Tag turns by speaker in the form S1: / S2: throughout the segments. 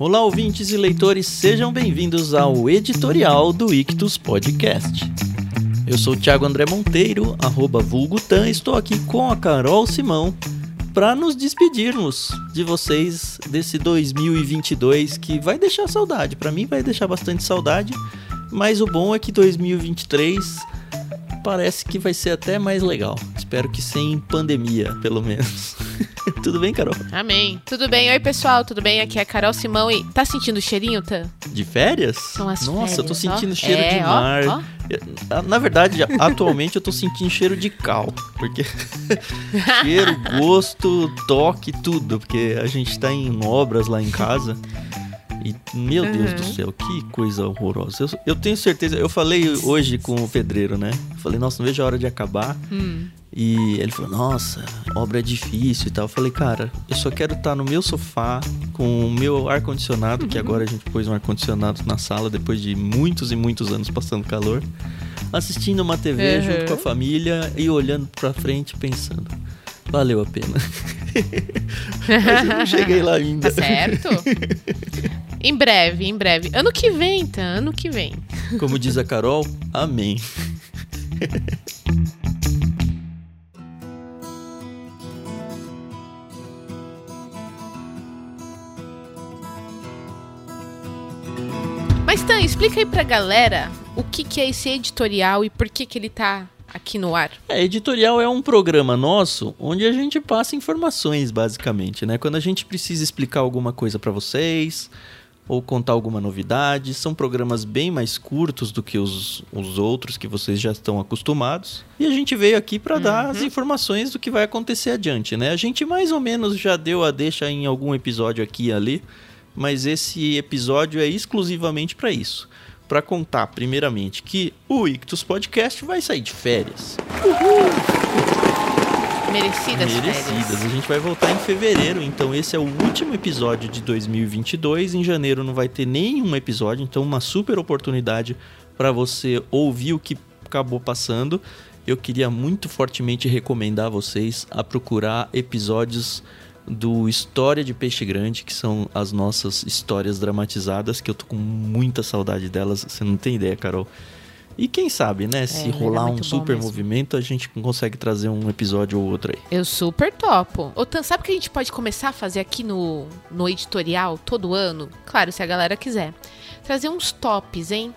S1: Olá, ouvintes e leitores, sejam bem-vindos ao editorial do Ictus Podcast. Eu sou Thiago André Monteiro, arroba vulgutan, estou aqui com a Carol Simão para nos despedirmos de vocês desse 2022 que vai deixar saudade. Para mim vai deixar bastante saudade, mas o bom é que 2023 parece que vai ser até mais legal. Espero que sem pandemia, pelo menos. Tudo bem, Carol?
S2: Amém. Tudo bem? Oi, pessoal, tudo bem? Aqui é a Carol Simão e tá sentindo o cheirinho, Tan?
S1: De férias?
S2: São as
S1: Nossa,
S2: férias,
S1: eu tô sentindo
S2: ó.
S1: cheiro
S2: É,
S1: de
S2: ó,
S1: mar.
S2: ó.
S1: Eu- Na verdade, atualmente eu tô sentindo cheiro de cal. Porque cheiro, gosto, toque, tudo. Porque a gente tá em obras lá em casa. E, meu Deus do
S2: Uhum.
S1: céu, que coisa horrorosa. Eu, eu tenho certeza, eu falei hoje com o pedreiro, né? Eu falei, nossa, não vejo a hora de acabar.
S2: Hum.
S1: E ele falou, nossa, obra é difícil e tal. Eu falei, cara, eu só quero estar no meu sofá com o meu ar-condicionado, que agora a gente pôs um ar-condicionado na sala depois de muitos e muitos anos passando calor, assistindo uma TV
S2: Uhum.
S1: junto com a família e olhando pra frente pensando, valeu a pena. Mas eu não cheguei lá ainda.
S2: Tá certo? em breve, em breve. Ano que vem, Tan, ano que vem.
S1: Como diz a Carol, amém.
S2: Mas, Tan, explica aí pra galera o que, que é esse editorial e por que, que ele tá aqui no ar.
S1: É, editorial é um programa nosso onde a gente passa informações, basicamente, né? Quando a gente precisa explicar alguma coisa pra vocês ou contar alguma novidade, são programas bem mais curtos do que os, os outros que vocês já estão acostumados. E a gente veio aqui pra dar as informações do que vai acontecer adiante, né? A gente mais ou menos já deu a deixa em algum episódio aqui e ali, mas esse episódio é exclusivamente pra isso. Pra contar, primeiramente, que o Ictus Podcast vai sair de férias.
S2: Merecidas,
S1: merecidas.
S2: férias.
S1: A gente vai voltar em fevereiro, então esse é o último episódio de 2022. Em janeiro não vai ter nenhum episódio, então uma super oportunidade para você ouvir o que acabou passando. Eu queria muito fortemente recomendar a vocês a procurar episódios do História de Peixe Grande, que são as nossas histórias dramatizadas, que eu tô com muita saudade delas, você não tem ideia, Carol. E quem sabe, né? Se
S2: ele era
S1: rolar um super movimento, a gente consegue trazer um episódio ou outro aí.
S2: Eu super topo. Ô, Tan, sabe o que a gente pode começar a fazer aqui no, no editorial todo ano? Claro, se a galera quiser. Trazer uns tops, hein?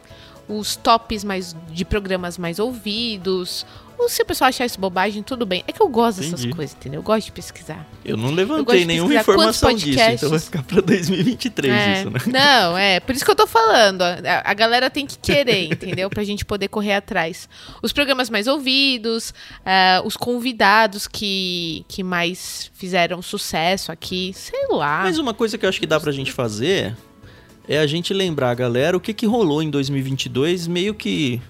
S2: Os tops mais de programas mais ouvidos. Ou se o pessoal achar isso bobagem, tudo bem. É que eu gosto dessas
S1: Entendi.
S2: coisas, entendeu? Eu gosto de pesquisar.
S1: Eu não
S2: Eu
S1: levantei
S2: de
S1: nenhuma informação disso, então vai ficar pra 2023
S2: É,
S1: isso, né?
S2: Não, é, por isso que eu tô falando. A, a galera tem que querer, entendeu? Pra gente poder correr atrás. Os programas mais ouvidos, ah, os convidados que, que mais fizeram sucesso aqui, sei lá.
S1: Mas uma coisa que eu acho que dá pra gente fazer é a gente lembrar galera o que, que rolou em 2022, meio que.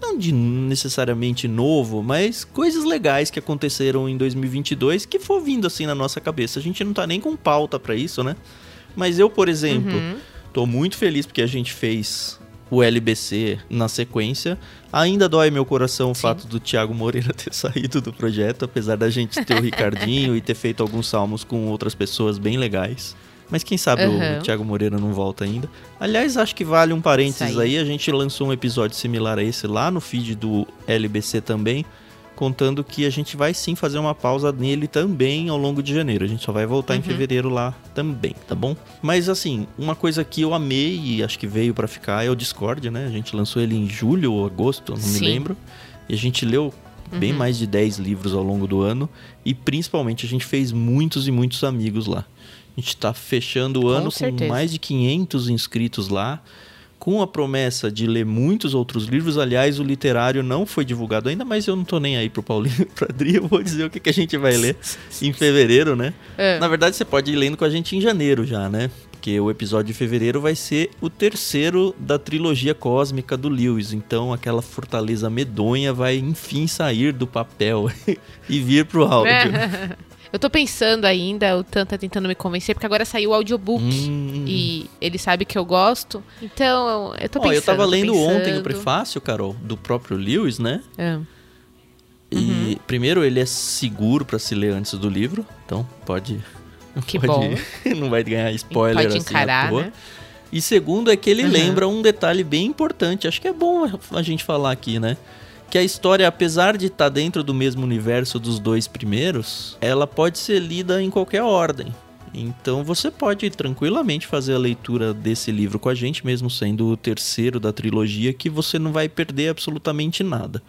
S1: Não de necessariamente novo, mas coisas legais que aconteceram em 2022 que for vindo assim na nossa cabeça. A gente não tá nem com pauta pra isso, né? Mas eu, por exemplo,
S2: Uhum.
S1: tô muito feliz porque a gente fez o LBC na sequência. Ainda dói meu coração o
S2: Sim.
S1: fato do Thiago Moreira ter saído do projeto, apesar da gente ter o Ricardinho e ter feito alguns salmos com outras pessoas bem legais. Mas quem sabe
S2: Aham.
S1: o Thiago Moreira não volta ainda. Aliás, acho que vale um parênteses
S2: aí.
S1: aí. A gente lançou um episódio similar a esse lá no feed do LBC também, contando que a gente vai sim fazer uma pausa nele também ao longo de janeiro. A gente só vai voltar em
S2: Uhum.
S1: fevereiro lá também, tá bom? Mas assim, uma coisa que eu amei e acho que veio pra ficar é o Discord, né? A gente lançou ele em julho ou agosto, não me
S2: Sim.
S1: lembro. E a gente leu bem
S2: Uhum.
S1: mais de 10 livros ao longo do ano e principalmente a gente fez muitos e muitos amigos lá. A gente tá fechando o
S2: Com
S1: ano com
S2: certeza.
S1: mais de 500 inscritos lá, com a promessa de ler muitos outros livros. Aliás, o literário não foi divulgado ainda, mas eu não tô nem aí pro Paulinho e pro Adri, eu vou dizer o que, que a gente vai ler em fevereiro, né?
S2: É.
S1: Na verdade, você pode ir lendo com a gente em janeiro já, né? Porque o episódio de fevereiro vai ser o terceiro da trilogia cósmica do Lewis. Então, aquela fortaleza medonha vai enfim sair do papel e vir pro áudio.
S2: Eu tô pensando ainda, o Tan tá tentando me convencer, porque agora saiu o audiobook.
S1: Hum.
S2: E ele sabe que eu gosto. Então, eu tô
S1: Ó,
S2: pensando.
S1: eu tava lendo ontem o prefácio, Carol, do próprio Lewis, né?
S2: É.
S1: E primeiro ele é seguro pra se ler antes do livro, então pode
S2: Que
S1: pode,
S2: bom.
S1: não vai ganhar spoiler
S2: Pode
S1: assim
S2: encarar,
S1: toa.
S2: né?
S1: E segundo é que ele
S2: Uhum.
S1: lembra um detalhe bem importante, acho que é bom a gente falar aqui, né? Que a história, apesar de estar dentro do mesmo universo dos dois primeiros, ela pode ser lida em qualquer ordem. Então você pode tranquilamente fazer a leitura desse livro com a gente, mesmo sendo o terceiro da trilogia, que você não vai perder absolutamente nada.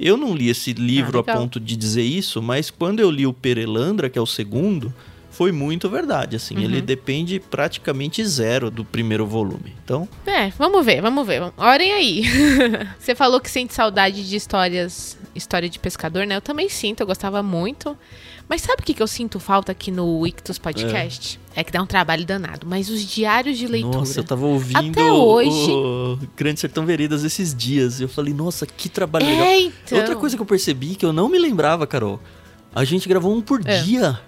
S1: Eu não li esse livro
S2: Ah,
S1: a ponto de dizer isso, mas quando eu li o Perelandra, que é o segundo, foi muito verdade. Assim,
S2: Uhum.
S1: ele depende praticamente zero do primeiro volume. Então,
S2: É, vamos ver, vamos ver. Orem aí. Você falou que sente saudade de histórias, história de pescador, né? Eu também sinto, eu gostava muito. Mas sabe o que, que eu sinto falta aqui no Ictus Podcast? É. que dá um trabalho danado. Mas os diários de leitura.
S1: nossa, eu tava ouvindo
S2: Até hoje-
S1: o Grande Sertão Veredas esses dias. Eu falei, nossa, que trabalho legal.
S2: É, então.
S1: Outra coisa que eu percebi que eu não me lembrava, Carol, a gente gravou um por
S2: É.
S1: dia.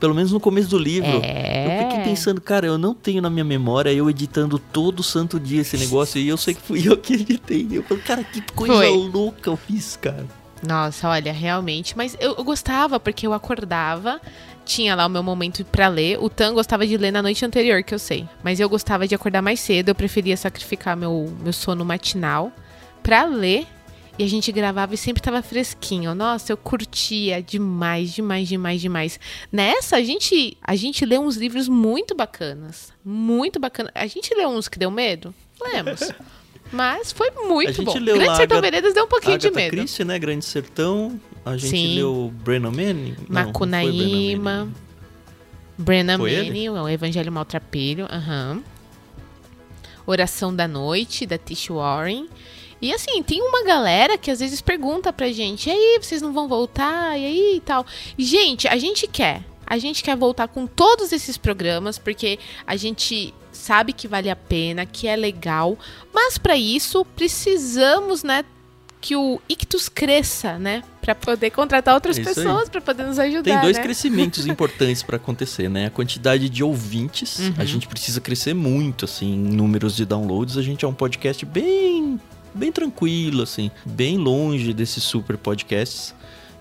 S1: Pelo menos no começo do livro.
S2: É.
S1: Eu fiquei pensando, cara, eu não tenho na minha memória eu editando todo santo dia esse negócio e eu sei que fui eu que editei. Eu falei, cara, que coisa
S2: Foi.
S1: louca eu fiz, cara.
S2: Nossa, olha, realmente. Mas eu, eu gostava porque eu acordava, tinha lá o meu momento pra ler. O Tan gostava de ler na noite anterior, que eu sei. Mas eu gostava de acordar mais cedo, eu preferia sacrificar meu, meu sono matinal pra ler. E a gente gravava e sempre tava fresquinho. Nossa, eu curtia demais, demais, demais, demais. Nessa, a gente, a gente lê uns livros muito bacanas. Muito bacana. A gente leu uns que deu medo? Lemos. Mas foi muito
S1: A gente
S2: bom.
S1: leu
S2: Grande Sertão
S1: Agatha-
S2: Veredas deu um pouquinho de
S1: Agatha
S2: medo.
S1: Christie, né? Grande Sertão. A gente
S2: Sim.
S1: leu Brennan Manning. Foi Brennan
S2: Macunaíma,
S1: Manning.
S2: O Evangelho Maltrapilho, aham. Oração da Noite, da Tish Warren. E assim, tem uma galera que às vezes pergunta pra gente, e aí, vocês não vão voltar? E aí e tal. Gente, a gente quer. A gente quer voltar com todos esses programas, porque a gente sabe que vale a pena, que é legal. Mas pra isso, precisamos, né, que o Ictus cresça, né? Pra poder contratar outras
S1: É
S2: pessoas, pra poder nos ajudar,
S1: Tem dois
S2: né?
S1: crescimentos importantes para acontecer, né? A quantidade de ouvintes.
S2: Uhum.
S1: A gente precisa crescer muito, assim, em números de downloads. A gente é um podcast bem, bem tranquilo, assim, bem longe desses super podcasts.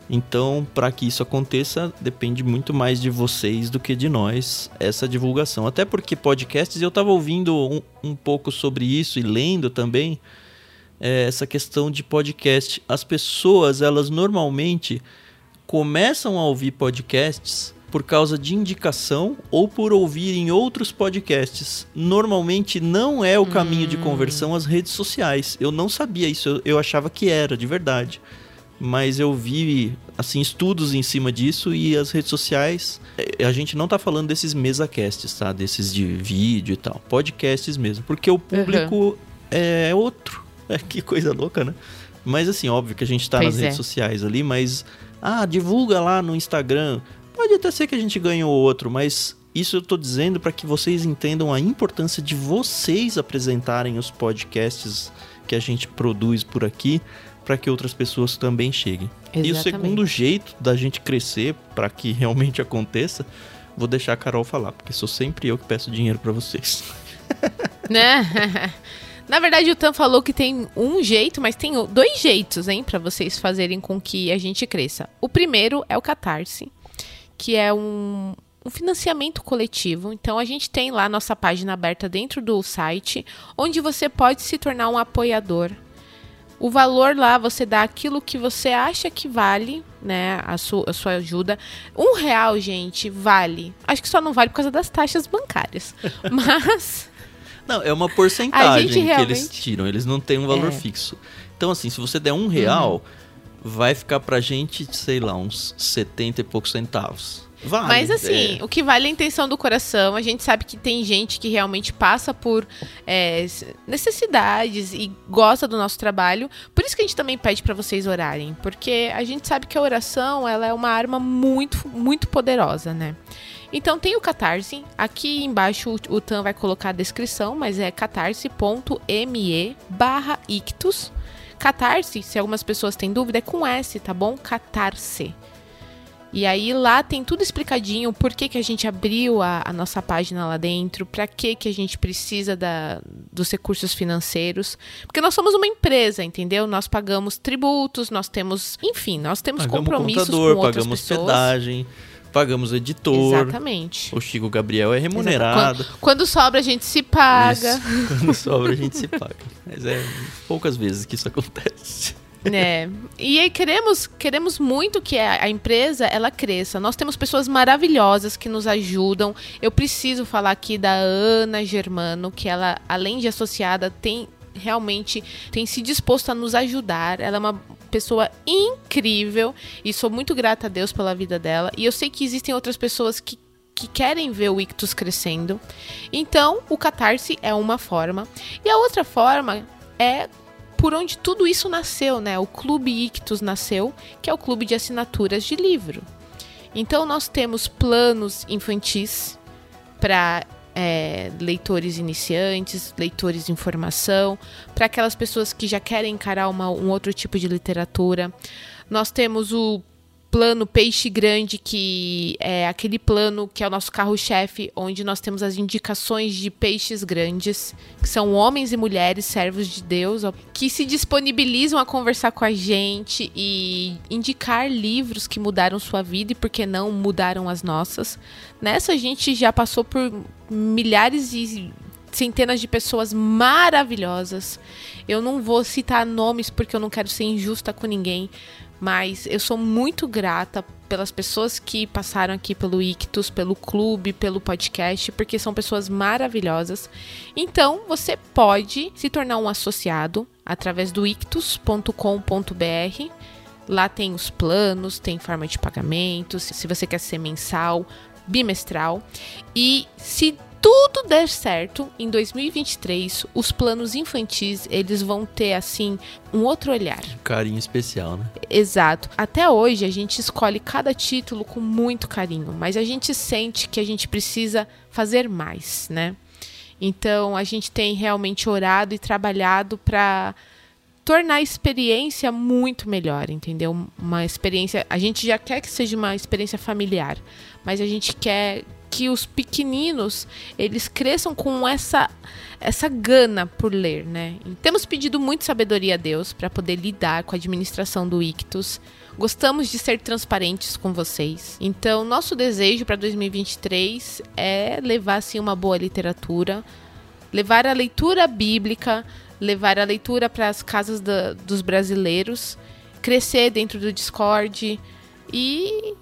S1: Então, para que isso aconteça, depende muito mais de vocês do que de nós essa divulgação. Até porque podcasts, eu tava ouvindo um, um pouco sobre isso e lendo também é, essa questão de podcast. As pessoas, elas normalmente começam a ouvir podcasts por causa de indicação ou por ouvir em outros podcasts. Normalmente não é o caminho de conversão as redes sociais. Eu não sabia isso, eu, eu achava que era, de verdade. Mas eu vi assim estudos em cima disso e as redes sociais, eh, a gente não tá falando desses mesacasts, tá? Desses de vídeo e tal, podcasts mesmo, porque o público é outro. É, que coisa louca, né? Mas assim, óbvio que a gente tá
S2: Pois
S1: nas
S2: é.
S1: redes sociais ali, mas ah, divulga lá no Instagram. Pode até ser que a gente ganhe o outro, mas isso eu tô dizendo para que vocês entendam a importância de vocês apresentarem os podcasts que a gente produz por aqui para que outras pessoas também cheguem. E o
S2: Exatamente.
S1: segundo jeito da gente crescer para que realmente aconteça, vou deixar a Carol falar, porque sou sempre eu que peço dinheiro para vocês.
S2: Né? Na verdade, o Tan falou que tem um jeito, mas tem dois jeitos, hein, para vocês fazerem com que a gente cresça. O primeiro é o Catarse, que é um, um financiamento coletivo. Então, a gente tem lá nossa página aberta dentro do site, onde você pode se tornar um apoiador. O valor lá, você dá aquilo que você acha que vale, né? A sua, a sua ajuda. Um real, gente, vale. Acho que só não vale por causa das taxas bancárias. Mas.
S1: Não, é uma porcentagem
S2: gente
S1: que eles
S2: realmente-
S1: tiram, eles não têm um valor
S2: É.
S1: fixo. Então, assim, se você der um real, vai ficar pra gente, sei lá, uns 70 e poucos centavos. Vale.
S2: Mas assim,
S1: é.
S2: o que vale é a intenção do coração. A gente sabe que tem gente que realmente passa por é, necessidades e gosta do nosso trabalho. Por isso que a gente também pede pra vocês orarem, porque a gente sabe que a oração ela é uma arma muito, muito poderosa, né? Então tem o Catarse. Aqui embaixo o, o Tan vai colocar a descrição, mas é catarse.me barra ictus. Catarse, se algumas pessoas têm dúvida, é com S, tá bom? Catarse. E aí lá tem tudo explicadinho, por que, que a gente abriu a, a nossa página lá dentro, pra que, que a gente precisa da, dos recursos financeiros. Porque nós somos uma empresa, entendeu? Nós pagamos tributos, nós temos, enfim, nós temos
S1: Pagamos
S2: compromissos
S1: contador,
S2: com outras
S1: pagamos
S2: pessoas.
S1: hospedagem, Pagamos o editor.
S2: Exatamente.
S1: O Chico Gabriel é remunerado.
S2: Quando, quando sobra, a gente se paga.
S1: Isso, quando sobra, a gente se paga. Mas é poucas vezes que isso acontece.
S2: né? E aí queremos, queremos muito que a, empresa ela cresça. Nós temos pessoas maravilhosas que nos ajudam. Eu preciso falar aqui da Ana Germano, que ela, além de associada, tem realmente tem se disposto a nos ajudar. Ela é uma pessoa incrível e sou muito grata a Deus pela vida dela. E eu sei que existem outras pessoas que que querem ver o Ictus crescendo. Então, o Catarse é uma forma. E a outra forma é por onde tudo isso nasceu, né? O Clube Ictus nasceu, que é o clube de assinaturas de livro. Então nós temos planos infantis para é, leitores iniciantes, leitores em formação, para aquelas pessoas que já querem encarar uma, um outro tipo de literatura. Nós temos o plano Peixe Grande, que é aquele plano que é o nosso carro-chefe, onde nós temos as indicações de peixes grandes, que são homens e mulheres, servos de Deus, que se disponibilizam a conversar com a gente e indicar livros que mudaram sua vida e, por que não, mudaram as nossas. Nessa, a gente já passou por milhares e centenas de pessoas maravilhosas. Eu não vou citar nomes porque eu não quero ser injusta com ninguém, mas eu sou muito grata pelas pessoas que passaram aqui pelo Ictus, pelo clube, pelo podcast, porque são pessoas maravilhosas. Então, você pode se tornar um associado através do ictus.com.br. Lá tem os planos, tem forma de pagamento, se você quer ser mensal, bimestral. E se tudo der certo, em 2023, os planos infantis, eles vão ter, assim, um outro olhar. Um
S1: carinho especial, né?
S2: Exato. Até hoje, a gente escolhe cada título com muito carinho, mas a gente sente que a gente precisa fazer mais, né? Então, a gente tem realmente orado e trabalhado para tornar a experiência muito melhor, entendeu? Uma experiência. A gente já quer que seja uma experiência familiar, mas a gente quer que os pequeninos eles cresçam com essa essa gana por ler, né? Temos pedido muito sabedoria a Deus para poder lidar com a administração do Ictus. Gostamos de ser transparentes com vocês. Então, nosso desejo para 2023 é levar assim uma boa literatura, levar a leitura bíblica, levar a leitura para as casas da, dos brasileiros, crescer dentro do Discord e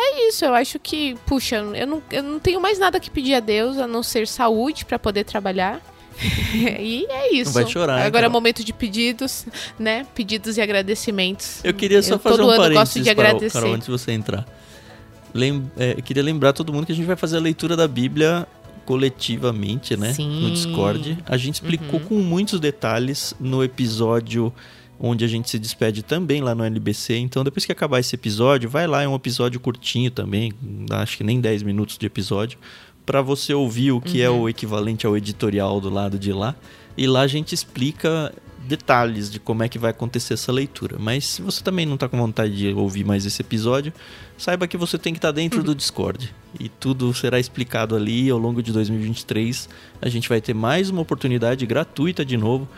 S2: é isso, eu acho que, puxa, eu não, eu não tenho mais nada que pedir a Deus a não ser saúde para poder trabalhar. e é isso.
S1: Não vai chorar.
S2: Agora então. é momento de pedidos, né? Pedidos e agradecimentos.
S1: Eu queria só eu, fazer um ano gosto de agradecer. Carol, antes de você entrar. Lem é, eu queria lembrar todo mundo que a gente vai fazer a leitura da Bíblia coletivamente, né?
S2: Sim.
S1: No Discord. A gente explicou uhum. com muitos detalhes no episódio onde a gente se despede também lá no NBC. Então, depois que acabar esse episódio, vai lá, é um episódio curtinho também, acho que nem 10 minutos de episódio, para você ouvir o que uhum. é o equivalente ao editorial do lado de lá. E lá a gente explica detalhes de como é que vai acontecer essa leitura. Mas se você também não está com vontade de ouvir mais esse episódio, saiba que você tem que estar tá dentro do Discord. E tudo será explicado ali ao longo de 2023. A gente vai ter mais uma oportunidade gratuita de novo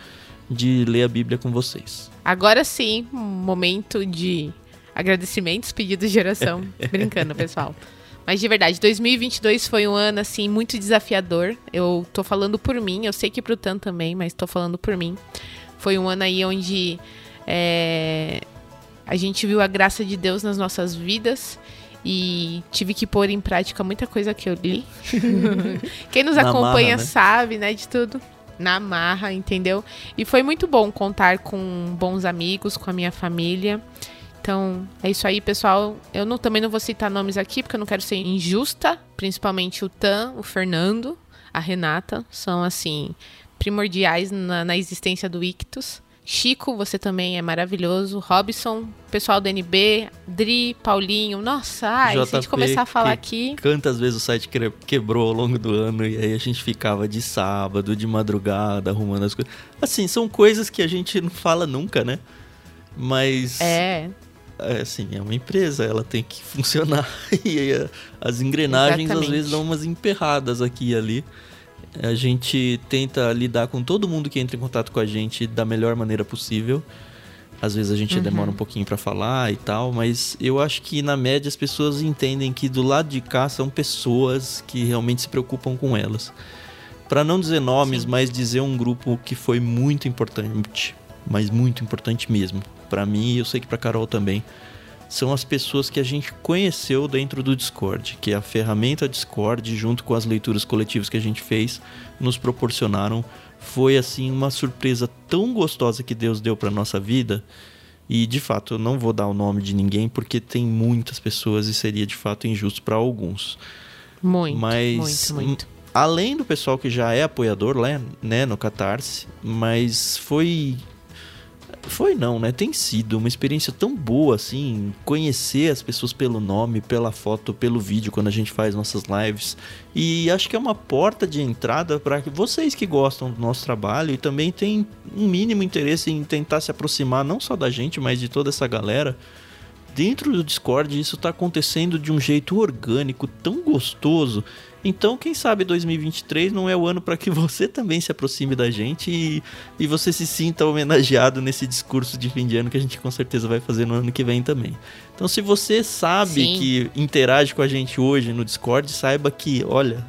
S1: de ler a Bíblia com vocês.
S2: Agora sim, momento de agradecimentos, pedidos de oração. Brincando, pessoal. Mas de verdade, 2022 foi um ano assim muito desafiador. Eu tô falando por mim, eu sei que pro Tan também, mas tô falando por mim. Foi um ano aí onde é, a gente viu a graça de Deus nas nossas vidas e tive que pôr em prática muita coisa que eu li. Quem nos acompanha né? sabe, né, de tudo na marra, entendeu? E foi muito bom contar com bons amigos, com a minha família. Então, é isso aí, pessoal. Eu não, também não vou citar nomes aqui, porque eu não quero ser injusta. Principalmente o Tan, o Fernando, a Renata. São, assim, primordiais na, na existência do Ictus. Chico, você também é maravilhoso. Robson, pessoal do NB, Dri, Paulinho. Nossa, ai, JP, se a gente começar a falar aqui.
S1: Quantas vezes o site quebrou ao longo do ano e aí a gente ficava de sábado, de madrugada, arrumando as coisas. Assim, são coisas que a gente não fala nunca, né? Mas.
S2: É.
S1: É, assim, é uma empresa, ela tem que funcionar. e as engrenagens Exatamente. às vezes dão umas emperradas aqui e ali. A gente tenta lidar com todo mundo que entra em contato com a gente da melhor maneira possível. Às vezes a gente
S2: Uhum.
S1: demora um pouquinho pra falar e tal, mas eu acho que na média as pessoas entendem que do lado de cá são pessoas que realmente se preocupam com elas. Pra não dizer nomes,
S2: Sim.
S1: mas dizer um grupo que foi muito importante, mas muito importante mesmo. Pra mim, e eu sei que pra Carol também, são as pessoas que a gente conheceu dentro do Discord, que é a ferramenta Discord, junto com as leituras coletivas que a gente fez, nos proporcionaram. Foi assim uma surpresa tão gostosa que Deus deu para nossa vida. E de fato, eu não vou dar o nome de ninguém porque tem muitas pessoas e seria de fato injusto para alguns.
S2: Muito,
S1: Mas
S2: muito, muito.
S1: além do pessoal que já é apoiador lá, né, no Catarse, mas foi foi não, né? Tem sido uma experiência tão boa assim, conhecer as pessoas pelo nome, pela foto, pelo vídeo quando a gente faz nossas lives. E acho que é uma porta de entrada para vocês que gostam do nosso trabalho e também tem um mínimo interesse em tentar se aproximar não só da gente, mas de toda essa galera. Dentro do Discord isso tá acontecendo de um jeito orgânico, tão gostoso. Então, quem sabe 2023 não é o ano para que você também se aproxime da gente e, e você se sinta homenageado nesse discurso de fim de ano que a gente com certeza vai fazer no ano que vem também. Então, se você sabe
S2: Sim.
S1: que interage com a gente hoje no Discord, saiba que, olha,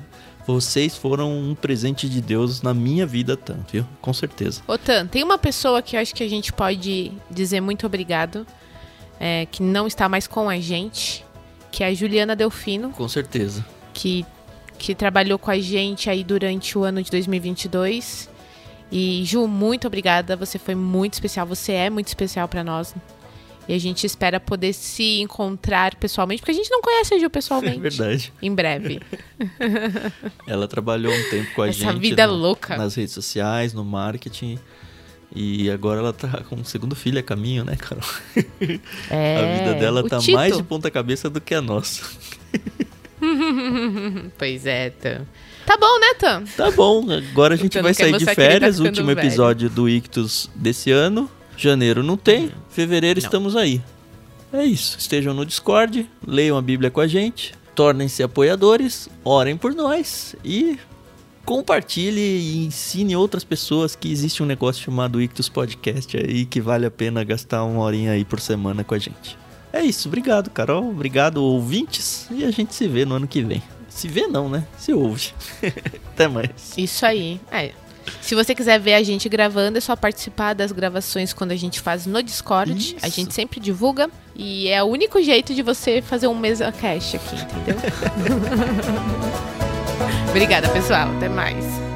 S1: vocês foram um presente de Deus na minha vida tanto, viu? Com certeza.
S2: Ô, Tan, tem uma pessoa que eu acho que a gente pode dizer muito obrigado, é, que não está mais com a gente, que é a Juliana Delfino,
S1: Com certeza.
S2: que, que trabalhou com a gente aí durante o ano de 2022. E, Ju, muito obrigada. Você foi muito especial. Você é muito especial pra nós. E a gente espera poder se encontrar pessoalmente, porque a gente não conhece a Ju
S1: É
S2: pessoalmente.
S1: verdade.
S2: Em breve.
S1: Ela trabalhou um tempo com a
S2: Essa
S1: gente.
S2: vida
S1: no-
S2: louca.
S1: Nas redes sociais, no marketing. E agora ela tá com o segundo filho a caminho, né, Carol?
S2: É,
S1: a vida dela tá
S2: Tito.
S1: mais de ponta cabeça do que a nossa.
S2: Pois é, Tan. Tá bom, né, Tan?
S1: Tá bom, agora a gente vai sair de
S2: tá
S1: férias,
S2: ficando
S1: último
S2: velho.
S1: episódio do Ictus desse ano. Janeiro não tem, fevereiro
S2: Não.
S1: estamos aí. É isso, estejam no Discord, leiam a Bíblia com a gente, tornem-se apoiadores, orem por nós e compartilhe e ensine outras pessoas que existe um negócio chamado Ictus Podcast aí que vale a pena gastar uma horinha aí por semana com a gente. É isso, obrigado Carol, obrigado ouvintes e a gente se vê no ano que vem. Se vê não, né? Se ouve. Até mais.
S2: Isso aí. É. Se você quiser ver a gente gravando, é só participar das gravações quando a gente faz no Discord.
S1: Isso.
S2: A gente sempre divulga. E é o único jeito de você fazer um mesa cast aqui, entendeu? Obrigada, pessoal. Até mais.